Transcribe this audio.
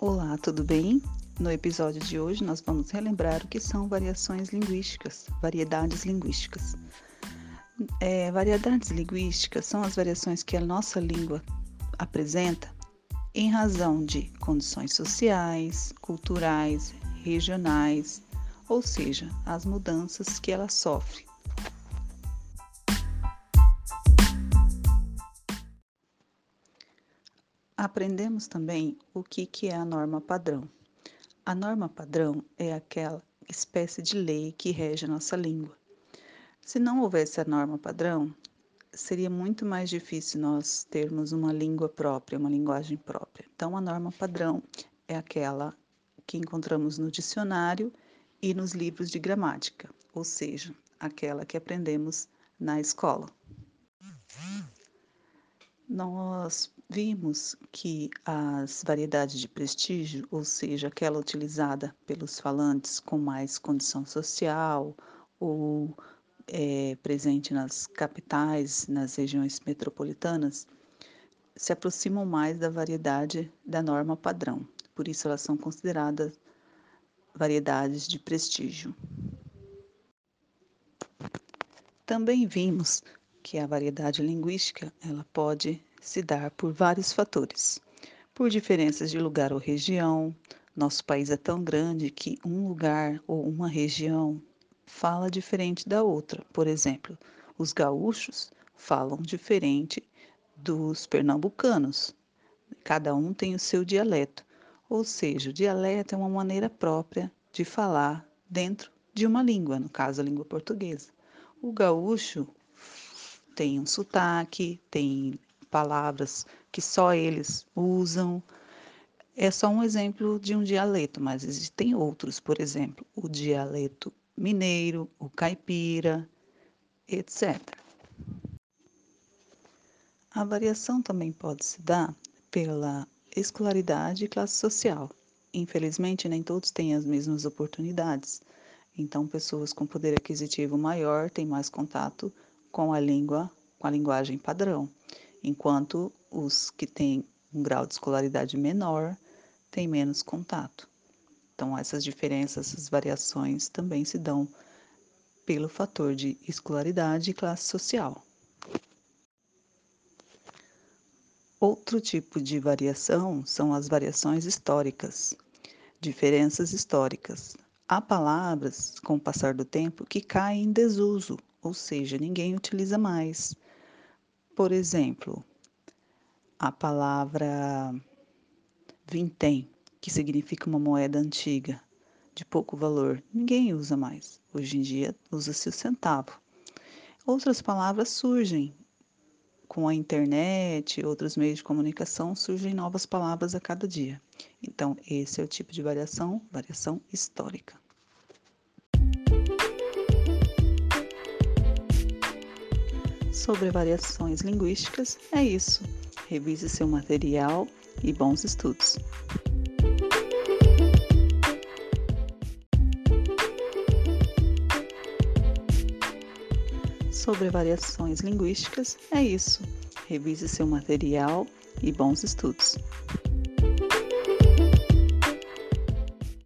Olá, tudo bem? No episódio de hoje nós vamos relembrar o que são variações linguísticas, variedades linguísticas. É, variedades linguísticas são as variações que a nossa língua apresenta em razão de condições sociais, culturais, regionais, ou seja, as mudanças que ela sofre Aprendemos também o que, que é a norma padrão. A norma padrão é aquela espécie de lei que rege a nossa língua. Se não houvesse a norma padrão, seria muito mais difícil nós termos uma língua própria, uma linguagem própria. Então, a norma padrão é aquela que encontramos no dicionário e nos livros de gramática, ou seja, aquela que aprendemos na escola. Nós vimos que as variedades de prestígio, ou seja, aquela utilizada pelos falantes com mais condição social ou é, presente nas capitais, nas regiões metropolitanas, se aproximam mais da variedade da norma padrão. Por isso, elas são consideradas variedades de prestígio. Também vimos que a variedade linguística ela pode se dar por vários fatores. Por diferenças de lugar ou região, nosso país é tão grande que um lugar ou uma região fala diferente da outra. Por exemplo, os gaúchos falam diferente dos pernambucanos. Cada um tem o seu dialeto, ou seja, o dialeto é uma maneira própria de falar dentro de uma língua, no caso a língua portuguesa. O gaúcho tem um sotaque, tem palavras que só eles usam. É só um exemplo de um dialeto, mas existem outros, por exemplo, o dialeto mineiro, o caipira, etc. A variação também pode se dar pela escolaridade e classe social. Infelizmente, nem todos têm as mesmas oportunidades. Então, pessoas com poder aquisitivo maior têm mais contato com a língua, com a linguagem padrão, enquanto os que têm um grau de escolaridade menor têm menos contato. Então, essas diferenças, essas variações também se dão pelo fator de escolaridade e classe social. Outro tipo de variação são as variações históricas, diferenças históricas. Há palavras, com o passar do tempo, que caem em desuso ou seja, ninguém utiliza mais. Por exemplo, a palavra vintém, que significa uma moeda antiga, de pouco valor, ninguém usa mais. Hoje em dia usa-se o centavo. Outras palavras surgem com a internet, outros meios de comunicação, surgem novas palavras a cada dia. Então, esse é o tipo de variação, variação histórica. Sobre variações linguísticas é isso. Revise seu material e bons estudos. Sobre variações linguísticas é isso. Revise seu material e bons estudos.